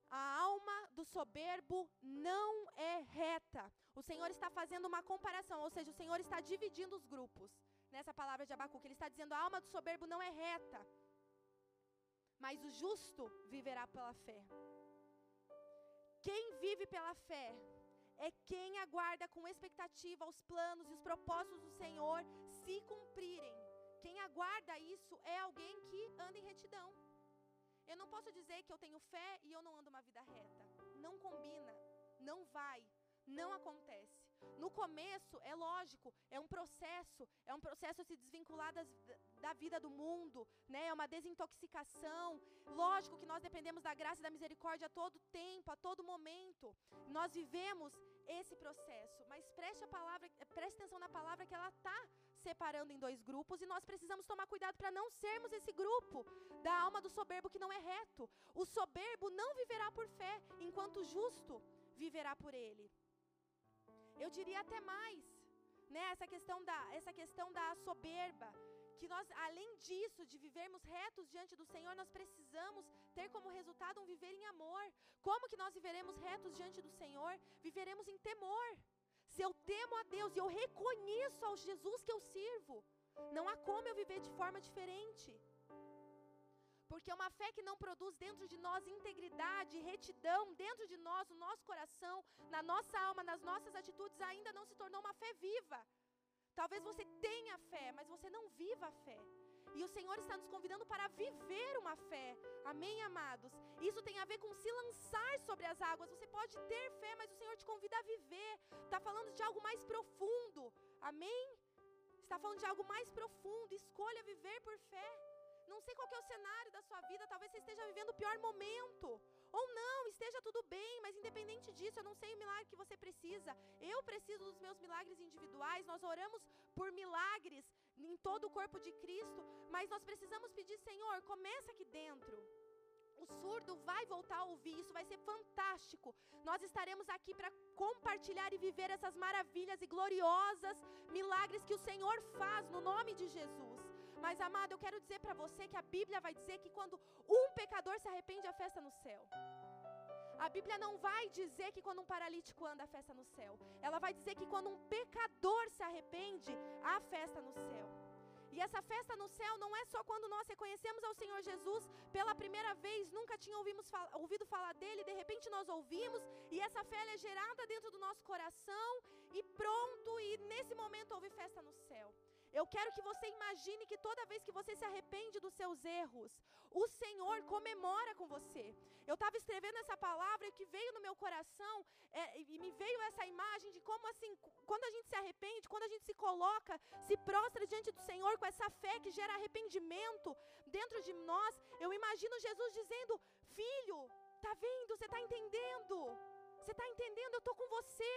a alma do soberbo não é reta. O Senhor está fazendo uma comparação, ou seja, o Senhor está dividindo os grupos. Nessa palavra de Abacuque, ele está dizendo: a alma do soberbo não é reta mas o justo viverá pela fé. Quem vive pela fé é quem aguarda com expectativa os planos e os propósitos do Senhor se cumprirem. Quem aguarda isso é alguém que anda em retidão. Eu não posso dizer que eu tenho fé e eu não ando uma vida reta. Não combina, não vai, não acontece. No começo, é lógico, é um processo, é um processo se desvincular das, da vida do mundo, né? É uma desintoxicação. Lógico que nós dependemos da graça e da misericórdia a todo tempo, a todo momento. Nós vivemos esse processo, mas preste a palavra, preste atenção na palavra que ela está separando em dois grupos e nós precisamos tomar cuidado para não sermos esse grupo da alma do soberbo que não é reto. O soberbo não viverá por fé, enquanto o justo viverá por ele. Eu diria até mais, né? Essa questão da essa questão da soberba, que nós, além disso, de vivermos retos diante do Senhor, nós precisamos ter como resultado um viver em amor. Como que nós viveremos retos diante do Senhor? Viveremos em temor. Se eu temo a Deus e eu reconheço ao Jesus que eu sirvo, não há como eu viver de forma diferente. Porque uma fé que não produz dentro de nós integridade, retidão, dentro de nós, no nosso coração, na nossa alma, nas nossas atitudes, ainda não se tornou uma fé viva. Talvez você tenha fé, mas você não viva a fé. E o Senhor está nos convidando para viver uma fé. Amém, amados? Isso tem a ver com se lançar sobre as águas. Você pode ter fé, mas o Senhor te convida a viver. Está falando de algo mais profundo. Amém? Está falando de algo mais profundo. Escolha viver por fé. Não sei qual é o cenário da sua vida, talvez você esteja vivendo o pior momento. Ou não, esteja tudo bem, mas independente disso, eu não sei o milagre que você precisa. Eu preciso dos meus milagres individuais. Nós oramos por milagres em todo o corpo de Cristo, mas nós precisamos pedir, Senhor, começa aqui dentro. O surdo vai voltar a ouvir, isso vai ser fantástico. Nós estaremos aqui para compartilhar e viver essas maravilhas e gloriosas milagres que o Senhor faz no nome de Jesus. Mas, amado, eu quero dizer para você que a Bíblia vai dizer que quando um pecador se arrepende, a festa no céu. A Bíblia não vai dizer que quando um paralítico anda, a festa no céu. Ela vai dizer que quando um pecador se arrepende, há festa no céu. E essa festa no céu não é só quando nós reconhecemos ao Senhor Jesus pela primeira vez, nunca tinha ouvido falar dele, de repente nós ouvimos, e essa fé é gerada dentro do nosso coração, e pronto, e nesse momento houve festa no céu. Eu quero que você imagine que toda vez que você se arrepende dos seus erros, o Senhor comemora com você. Eu estava escrevendo essa palavra e que veio no meu coração, é, e me veio essa imagem de como assim, quando a gente se arrepende, quando a gente se coloca, se prostra diante do Senhor com essa fé que gera arrependimento dentro de nós, eu imagino Jesus dizendo: Filho, tá vendo? Você está entendendo? Você está entendendo? Eu estou com você.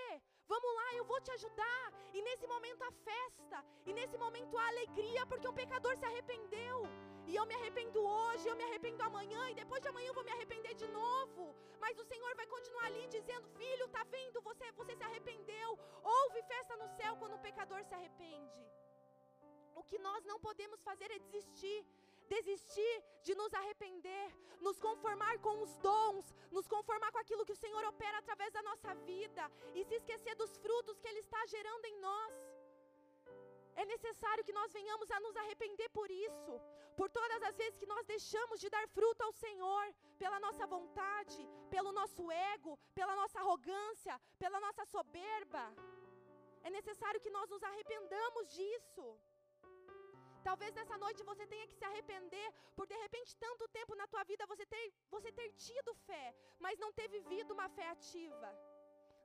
Vamos lá, eu vou te ajudar. E nesse momento a festa, e nesse momento a alegria, porque um pecador se arrependeu. E eu me arrependo hoje, eu me arrependo amanhã, e depois de amanhã eu vou me arrepender de novo. Mas o Senhor vai continuar ali dizendo: Filho, tá vendo? Você, você se arrependeu. Houve festa no céu quando o pecador se arrepende. O que nós não podemos fazer é desistir desistir de nos arrepender, nos conformar com os dons, nos conformar com aquilo que o Senhor opera através da nossa vida e se esquecer dos frutos que Ele está gerando em nós. É necessário que nós venhamos a nos arrepender por isso, por todas as vezes que nós deixamos de dar fruto ao Senhor, pela nossa vontade, pelo nosso ego, pela nossa arrogância, pela nossa soberba. É necessário que nós nos arrependamos disso. Talvez nessa noite você tenha que se arrepender por de repente tanto tempo na tua vida você ter, você ter tido fé, mas não ter vivido uma fé ativa.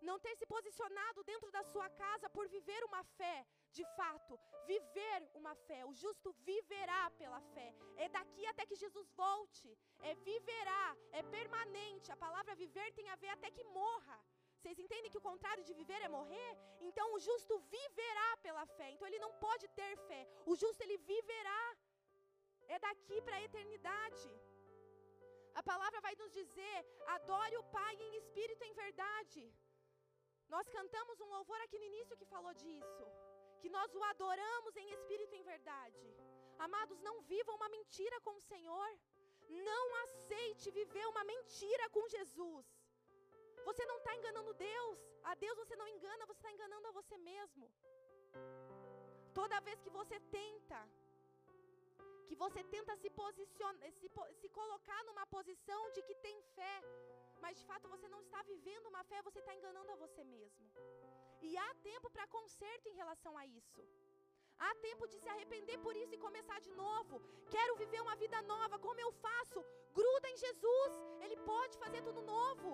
Não ter se posicionado dentro da sua casa por viver uma fé, de fato, viver uma fé. O justo viverá pela fé. É daqui até que Jesus volte. É viverá, é permanente. A palavra viver tem a ver até que morra. Vocês entendem que o contrário de viver é morrer? Então o justo viverá pela fé. Então ele não pode ter fé. O justo ele viverá. É daqui para a eternidade. A palavra vai nos dizer: adore o Pai em espírito e em verdade. Nós cantamos um louvor aqui no início que falou disso. Que nós o adoramos em espírito e em verdade. Amados, não vivam uma mentira com o Senhor. Não aceite viver uma mentira com Jesus. Você não está enganando Deus. A Deus você não engana, você está enganando a você mesmo. Toda vez que você tenta, que você tenta se posicionar, se, se colocar numa posição de que tem fé, mas de fato você não está vivendo uma fé, você está enganando a você mesmo. E há tempo para conserto em relação a isso. Há tempo de se arrepender por isso e começar de novo. Quero viver uma vida nova. Como eu faço? Gruda em Jesus. Ele pode fazer tudo novo.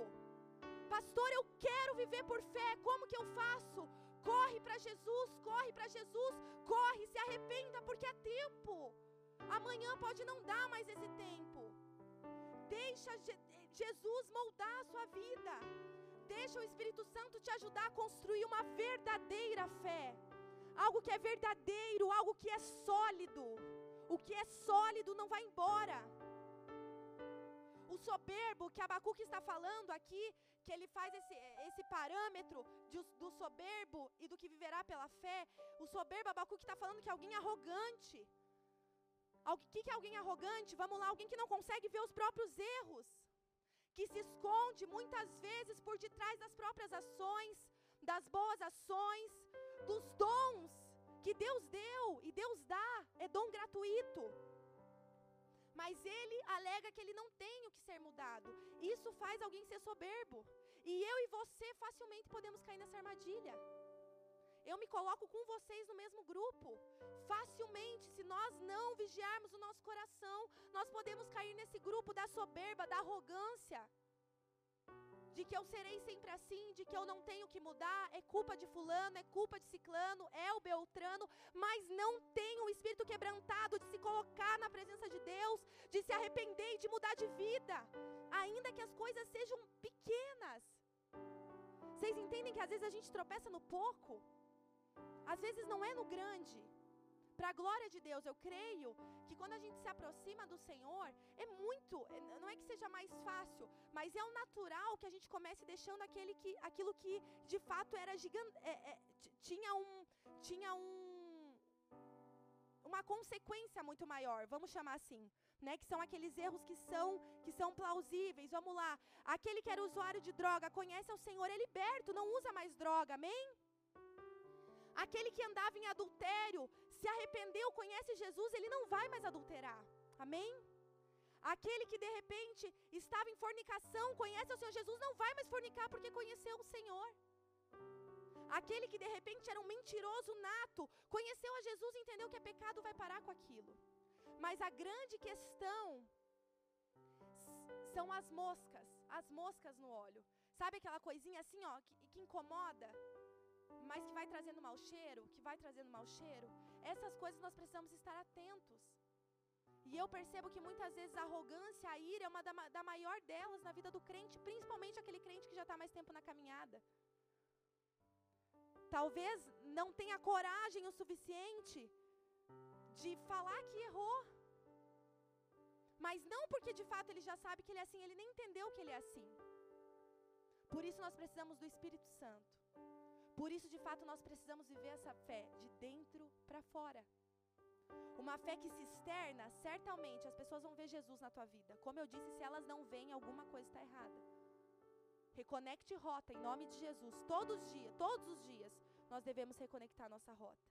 Pastor, eu quero viver por fé, como que eu faço? Corre para Jesus, corre para Jesus, corre, se arrependa, porque é tempo. Amanhã pode não dar mais esse tempo. Deixa Jesus moldar a sua vida. Deixa o Espírito Santo te ajudar a construir uma verdadeira fé. Algo que é verdadeiro, algo que é sólido. O que é sólido não vai embora. O soberbo que Abacuque está falando aqui, que ele faz esse, esse parâmetro de, do soberbo e do que viverá pela fé. O soberbo Abacuque está falando que é alguém arrogante. O que, que é alguém arrogante? Vamos lá, alguém que não consegue ver os próprios erros, que se esconde muitas vezes por detrás das próprias ações, das boas ações, dos dons que Deus deu e Deus dá, é dom gratuito. Mas ele alega que ele não tem o que ser mudado. Isso faz alguém ser soberbo. E eu e você facilmente podemos cair nessa armadilha. Eu me coloco com vocês no mesmo grupo. Facilmente, se nós não vigiarmos o nosso coração, nós podemos cair nesse grupo da soberba, da arrogância de que eu serei sempre assim, de que eu não tenho que mudar, é culpa de fulano, é culpa de ciclano, é o beltrano, mas não tem o espírito quebrantado de se colocar na presença de Deus, de se arrepender e de mudar de vida, ainda que as coisas sejam pequenas. Vocês entendem que às vezes a gente tropeça no pouco? Às vezes não é no grande. Para a glória de Deus, eu creio que quando a gente se aproxima do Senhor, é muito, é, não é que seja mais fácil, mas é o natural que a gente comece deixando aquele que, aquilo que de fato era gigante, é, é, tinha um, tinha um, uma consequência muito maior, vamos chamar assim, né? Que são aqueles erros que são, que são plausíveis. Vamos lá, aquele que era usuário de droga conhece o Senhor, é liberto, não usa mais droga, amém? Aquele que andava em adultério, se arrependeu, conhece Jesus, ele não vai mais adulterar. Amém? Aquele que de repente estava em fornicação, conhece o Senhor Jesus, não vai mais fornicar porque conheceu o Senhor. Aquele que de repente era um mentiroso nato, conheceu a Jesus e entendeu que é pecado, vai parar com aquilo. Mas a grande questão são as moscas, as moscas no óleo. Sabe aquela coisinha assim, ó, que, que incomoda? Mas que vai trazendo mau cheiro, que vai trazendo mau cheiro, essas coisas nós precisamos estar atentos. E eu percebo que muitas vezes a arrogância, a ira é uma da, da maior delas na vida do crente, principalmente aquele crente que já está mais tempo na caminhada. Talvez não tenha coragem o suficiente de falar que errou. Mas não porque de fato ele já sabe que ele é assim, ele nem entendeu que ele é assim. Por isso nós precisamos do Espírito Santo. Por isso, de fato, nós precisamos viver essa fé de dentro para fora. Uma fé que se externa, certamente as pessoas vão ver Jesus na tua vida. Como eu disse, se elas não veem, alguma coisa está errada. Reconecte rota em nome de Jesus. Todos os dias, todos os dias, nós devemos reconectar nossa rota.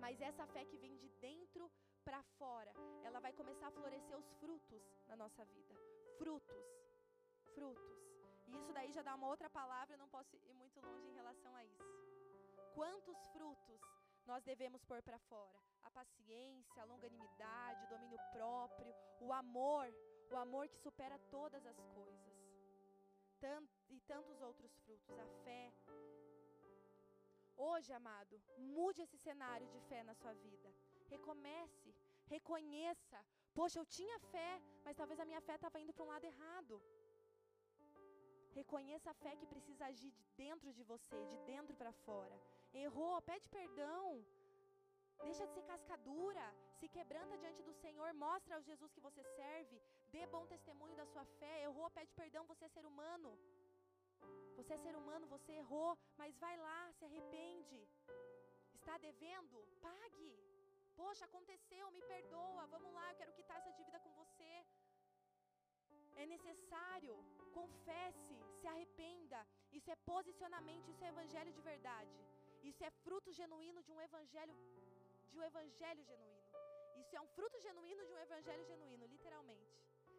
Mas essa fé que vem de dentro para fora, ela vai começar a florescer os frutos na nossa vida. Frutos. Frutos. Isso daí já dá uma outra palavra, eu não posso ir muito longe em relação a isso. Quantos frutos nós devemos pôr para fora? A paciência, a longanimidade, o domínio próprio, o amor, o amor que supera todas as coisas. E tantos outros frutos, a fé. Hoje, amado, mude esse cenário de fé na sua vida. Recomece, reconheça. Poxa, eu tinha fé, mas talvez a minha fé estava indo para um lado errado. Reconheça a fé que precisa agir de dentro de você, de dentro para fora. Errou, pede perdão. Deixa de ser cascadura, se quebranta diante do Senhor, mostra ao Jesus que você serve, dê bom testemunho da sua fé. Errou, pede perdão, você é ser humano. Você é ser humano, você errou, mas vai lá, se arrepende. Está devendo? Pague. Poxa, aconteceu, me perdoa. Vamos lá, eu quero quitar essa dívida com você. É necessário. Confesse, se arrependa. Isso é posicionamento, isso é evangelho de verdade. Isso é fruto genuíno de um evangelho de um evangelho genuíno. Isso é um fruto genuíno de um evangelho genuíno, literalmente.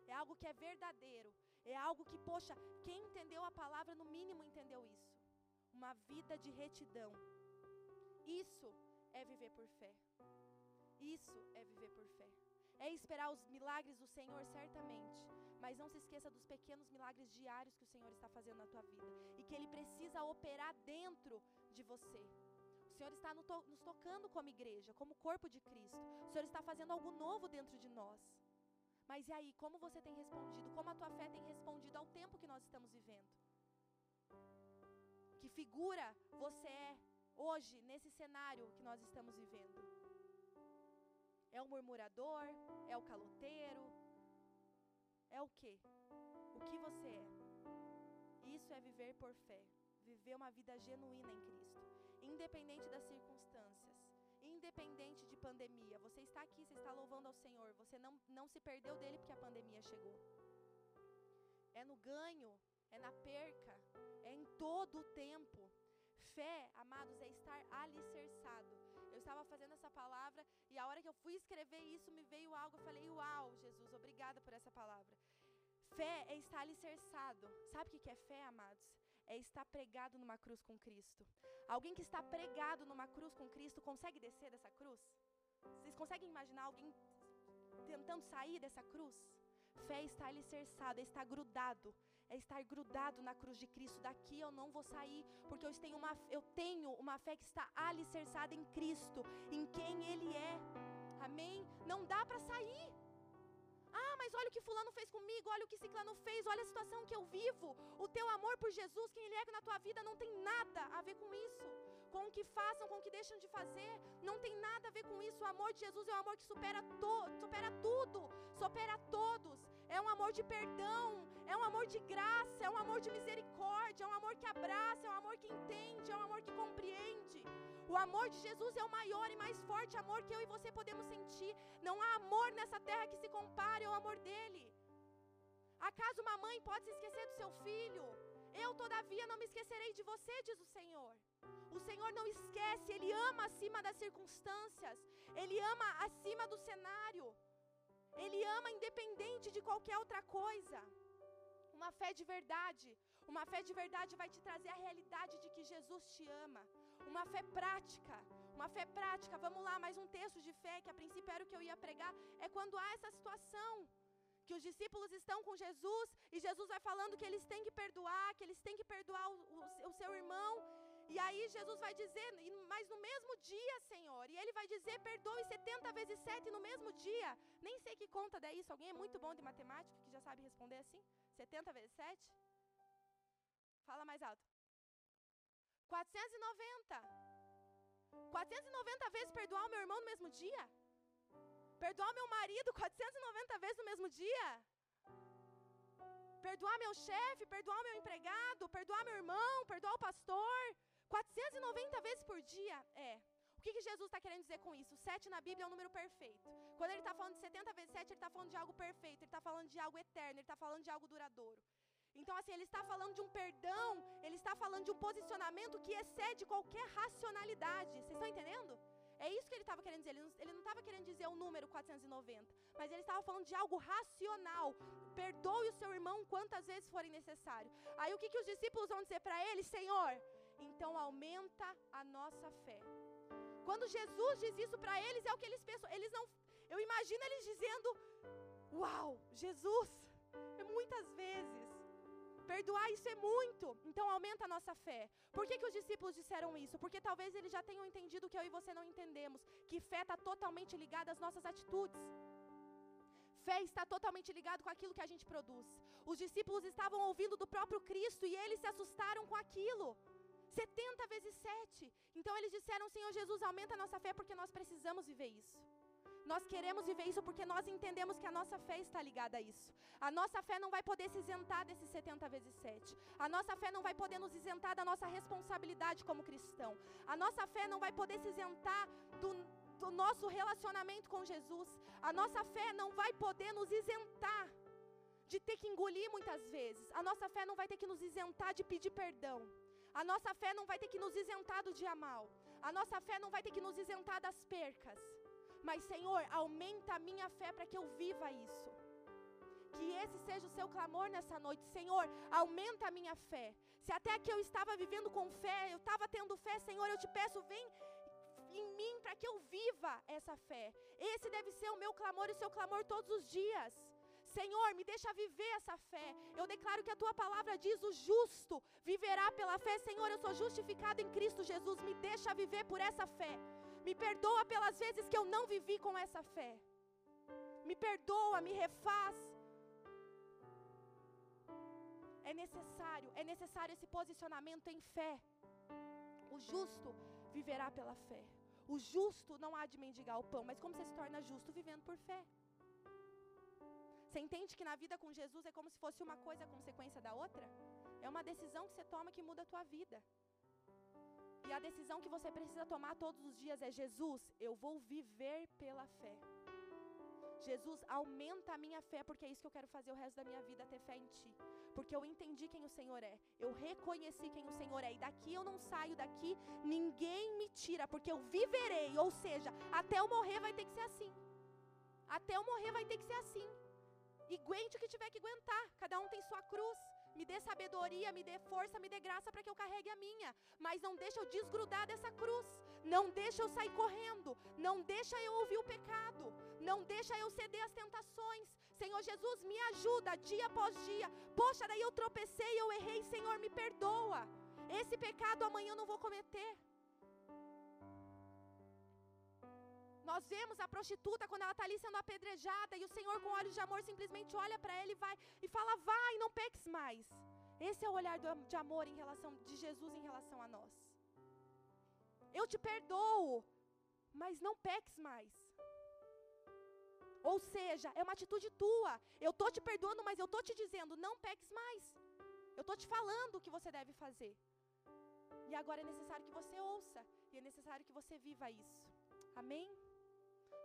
É algo que é verdadeiro. É algo que, poxa, quem entendeu a palavra no mínimo entendeu isso. Uma vida de retidão. Isso é viver por fé. Isso é viver por fé. É esperar os milagres do Senhor, certamente. Mas não se esqueça dos pequenos milagres diários que o Senhor está fazendo na tua vida. E que Ele precisa operar dentro de você. O Senhor está nos tocando como igreja, como corpo de Cristo. O Senhor está fazendo algo novo dentro de nós. Mas e aí, como você tem respondido? Como a tua fé tem respondido ao tempo que nós estamos vivendo? Que figura você é hoje, nesse cenário que nós estamos vivendo? É o murmurador? É o caloteiro? É o que? O que você é? Isso é viver por fé. Viver uma vida genuína em Cristo. Independente das circunstâncias. independente de pandemia. Você está aqui, você está louvando ao Senhor. Você não, não se perdeu dele porque a pandemia chegou. É no ganho, é na perca, é em todo o tempo. Fé, amados, é estar alicerçado. Estava fazendo essa palavra e a hora que eu fui escrever isso me veio algo. Eu falei, Uau, Jesus, obrigada por essa palavra. Fé é estar alicerçado. Sabe o que é fé, amados? É estar pregado numa cruz com Cristo. Alguém que está pregado numa cruz com Cristo consegue descer dessa cruz? Vocês conseguem imaginar alguém tentando sair dessa cruz? Fé é estar alicerçado, é estar grudado, é estar grudado na cruz de Cristo. Daqui eu não vou sair, porque eu tenho uma, eu tenho uma fé que está alicerçada em Cristo, em quem Ele é. Amém? Não dá para sair. Ah, mas olha o que fulano fez comigo, olha o que ciclano fez, olha a situação que eu vivo. O teu amor por Jesus, quem ele é na tua vida, não tem nada a ver com isso. Com o que façam, com o que deixam de fazer, não tem nada a ver com isso. O amor de Jesus é um amor que supera, to, supera tudo, supera todos. É um amor de perdão, é um amor de graça, é um amor de misericórdia, é um amor que abraça, é um amor que entende, é um amor que compreende. O amor de Jesus é o maior e mais forte amor que eu e você podemos sentir. Não há amor nessa terra que se compare ao amor dele. Acaso uma mãe pode se esquecer do seu filho? Eu, todavia, não me esquecerei de você, diz o Senhor. O Senhor não esquece, Ele ama acima das circunstâncias, Ele ama acima do cenário, Ele ama independente de qualquer outra coisa. Uma fé de verdade, uma fé de verdade vai te trazer a realidade de que Jesus te ama. Uma fé prática, uma fé prática. Vamos lá, mais um texto de fé que a princípio era o que eu ia pregar. É quando há essa situação que os discípulos estão com Jesus e Jesus vai falando que eles têm que perdoar, que eles têm que perdoar o, o, o seu irmão. E aí Jesus vai dizer, mas no mesmo dia, Senhor, e ele vai dizer, perdoe 70 vezes 7 no mesmo dia. Nem sei que conta daí isso. Alguém é muito bom de matemática que já sabe responder assim? 70 vezes 7? Fala mais alto. 490. 490 vezes perdoar o meu irmão no mesmo dia? Perdoar meu marido 490 vezes no mesmo dia? Perdoar meu chefe, perdoar meu empregado, perdoar meu irmão, perdoar o pastor? 490 vezes por dia? É. O que, que Jesus está querendo dizer com isso? 7 na Bíblia é um número perfeito. Quando ele está falando de 70 vezes 7, ele está falando de algo perfeito, ele está falando de algo eterno, ele está falando de algo duradouro. Então, assim, ele está falando de um perdão, ele está falando de um posicionamento que excede qualquer racionalidade. Vocês estão entendendo? É isso que ele estava querendo dizer. Ele não estava querendo dizer o número 490, mas ele estava falando de algo racional. Perdoe o seu irmão quantas vezes forem necessário. Aí o que, que os discípulos vão dizer para ele? Senhor, então aumenta a nossa fé. Quando Jesus diz isso para eles, é o que eles pensam. Eles não. Eu imagino eles dizendo: Uau, Jesus, muitas vezes. Perdoar isso é muito. Então aumenta a nossa fé. Por que, que os discípulos disseram isso? Porque talvez eles já tenham entendido que eu e você não entendemos. Que fé está totalmente ligada às nossas atitudes. Fé está totalmente ligado com aquilo que a gente produz. Os discípulos estavam ouvindo do próprio Cristo e eles se assustaram com aquilo. 70 vezes 7. Então eles disseram: Senhor Jesus, aumenta a nossa fé porque nós precisamos viver isso. Nós queremos viver isso porque nós entendemos que a nossa fé está ligada a isso. A nossa fé não vai poder se isentar desses 70 vezes 7. A nossa fé não vai poder nos isentar da nossa responsabilidade como cristão. A nossa fé não vai poder se isentar do, do nosso relacionamento com Jesus. A nossa fé não vai poder nos isentar de ter que engolir muitas vezes. A nossa fé não vai ter que nos isentar de pedir perdão. A nossa fé não vai ter que nos isentar do dia mal. A nossa fé não vai ter que nos isentar das percas. Mas, Senhor, aumenta a minha fé para que eu viva isso. Que esse seja o seu clamor nessa noite. Senhor, aumenta a minha fé. Se até aqui eu estava vivendo com fé, eu estava tendo fé, Senhor, eu te peço, vem em mim para que eu viva essa fé. Esse deve ser o meu clamor e o seu clamor todos os dias. Senhor, me deixa viver essa fé. Eu declaro que a tua palavra diz: o justo viverá pela fé. Senhor, eu sou justificado em Cristo Jesus. Me deixa viver por essa fé. Me perdoa pelas vezes que eu não vivi com essa fé. Me perdoa, me refaz. É necessário, é necessário esse posicionamento em fé. O justo viverá pela fé. O justo não há de mendigar o pão, mas como você se torna justo? Vivendo por fé. Você entende que na vida com Jesus é como se fosse uma coisa a consequência da outra? É uma decisão que você toma que muda a tua vida. E a decisão que você precisa tomar todos os dias é: Jesus, eu vou viver pela fé. Jesus, aumenta a minha fé, porque é isso que eu quero fazer o resto da minha vida, ter fé em Ti. Porque eu entendi quem o Senhor é, eu reconheci quem o Senhor é, e daqui eu não saio daqui, ninguém me tira, porque eu viverei, ou seja, até eu morrer vai ter que ser assim. Até eu morrer vai ter que ser assim. E aguente o que tiver que aguentar, cada um tem sua cruz. Me dê sabedoria, me dê força, me dê graça para que eu carregue a minha. Mas não deixa eu desgrudar dessa cruz. Não deixa eu sair correndo. Não deixa eu ouvir o pecado. Não deixa eu ceder às tentações. Senhor Jesus, me ajuda dia após dia. Poxa, daí eu tropecei, eu errei. Senhor, me perdoa. Esse pecado amanhã eu não vou cometer. Nós vemos a prostituta quando ela está ali sendo apedrejada e o Senhor, com olhos de amor, simplesmente olha para ela e vai e fala: Vai, não peques mais. Esse é o olhar de amor em relação de Jesus em relação a nós. Eu te perdoo, mas não peques mais. Ou seja, é uma atitude tua. Eu estou te perdoando, mas eu estou te dizendo: não peques mais. Eu estou te falando o que você deve fazer. E agora é necessário que você ouça. E é necessário que você viva isso. Amém?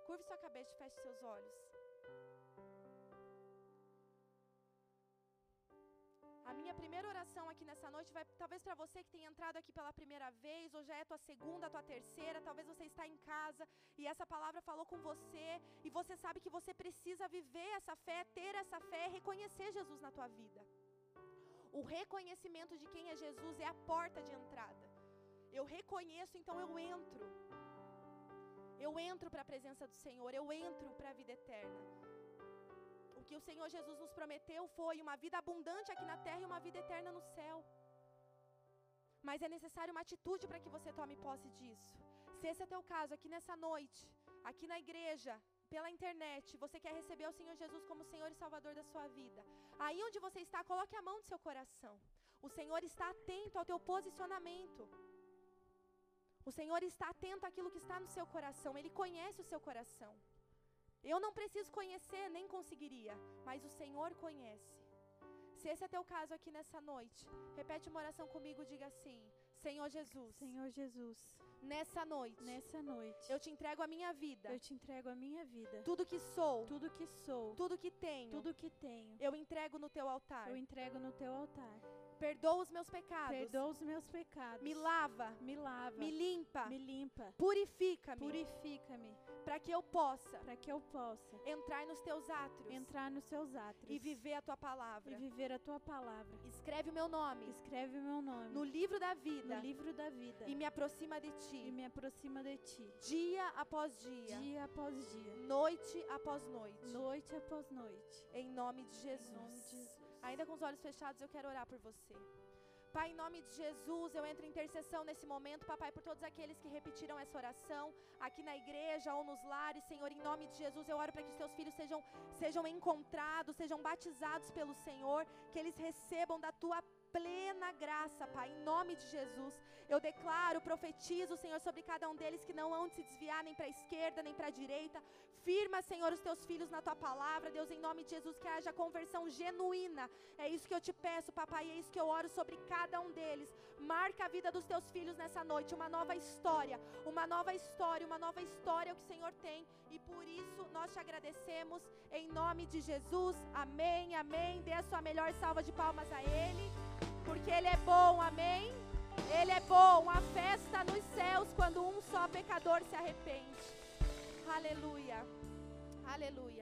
Curve sua cabeça e feche seus olhos. A minha primeira oração aqui nessa noite vai talvez para você que tem entrado aqui pela primeira vez, ou já é tua segunda, tua terceira, talvez você está em casa e essa palavra falou com você e você sabe que você precisa viver essa fé, ter essa fé, reconhecer Jesus na tua vida. O reconhecimento de quem é Jesus é a porta de entrada. Eu reconheço, então eu entro. Eu entro para a presença do Senhor, eu entro para a vida eterna. O que o Senhor Jesus nos prometeu foi uma vida abundante aqui na terra e uma vida eterna no céu. Mas é necessário uma atitude para que você tome posse disso. Se esse é teu caso, aqui nessa noite, aqui na igreja, pela internet, você quer receber o Senhor Jesus como Senhor e Salvador da sua vida. Aí onde você está, coloque a mão no seu coração. O Senhor está atento ao teu posicionamento. O Senhor está atento àquilo que está no seu coração, Ele conhece o seu coração. Eu não preciso conhecer, nem conseguiria, mas o Senhor conhece. Se esse é teu caso aqui nessa noite, repete uma oração comigo, diga assim: Senhor Jesus. Senhor Jesus. Nessa noite. Nessa noite. Eu te entrego a minha vida. Eu te entrego a minha vida. Tudo que sou. Tudo que sou. Tudo que tenho. Tudo que tenho. Eu entrego no teu altar. Eu entrego no teu altar. Perdoa os meus pecados. Perdoa os meus pecados. Me lava. Me lava. Me limpa. Me limpa. Purifica-me. Purifica-me. Para que eu possa. Para que eu possa. Entrar nos teus átrios. Entrar nos átrios. E viver a tua palavra. E viver a tua palavra. Escreve o meu nome. Escreve o meu nome. No livro da vida. No livro da vida. E me aproxima de ti. E me aproxima de ti. Dia após dia. Dia após dia. Noite após noite. Noite após noite. Em nome de Jesus. Em nome de Jesus. Ainda com os olhos fechados, eu quero orar por você. Pai, em nome de Jesus, eu entro em intercessão nesse momento, papai, por todos aqueles que repetiram essa oração aqui na igreja ou nos lares, Senhor, em nome de Jesus, eu oro para que os teus filhos sejam, sejam encontrados, sejam batizados pelo Senhor, que eles recebam da tua plena graça, Pai, em nome de Jesus. Eu declaro, profetizo, Senhor, sobre cada um deles que não vão se desviar nem para a esquerda, nem para a direita. Firma, Senhor, os teus filhos na tua palavra, Deus, em nome de Jesus, que haja conversão genuína. É isso que eu te peço, papai, é isso que eu oro sobre cada um deles. Marca a vida dos teus filhos nessa noite, uma nova história, uma nova história, uma nova história que o Senhor tem. E por isso nós te agradecemos em nome de Jesus. Amém, amém. Dê a sua melhor salva de palmas a Ele, porque Ele é bom, amém. Ele é bom, a festa nos céus quando um só pecador se arrepende. Aleluia. Aleluia.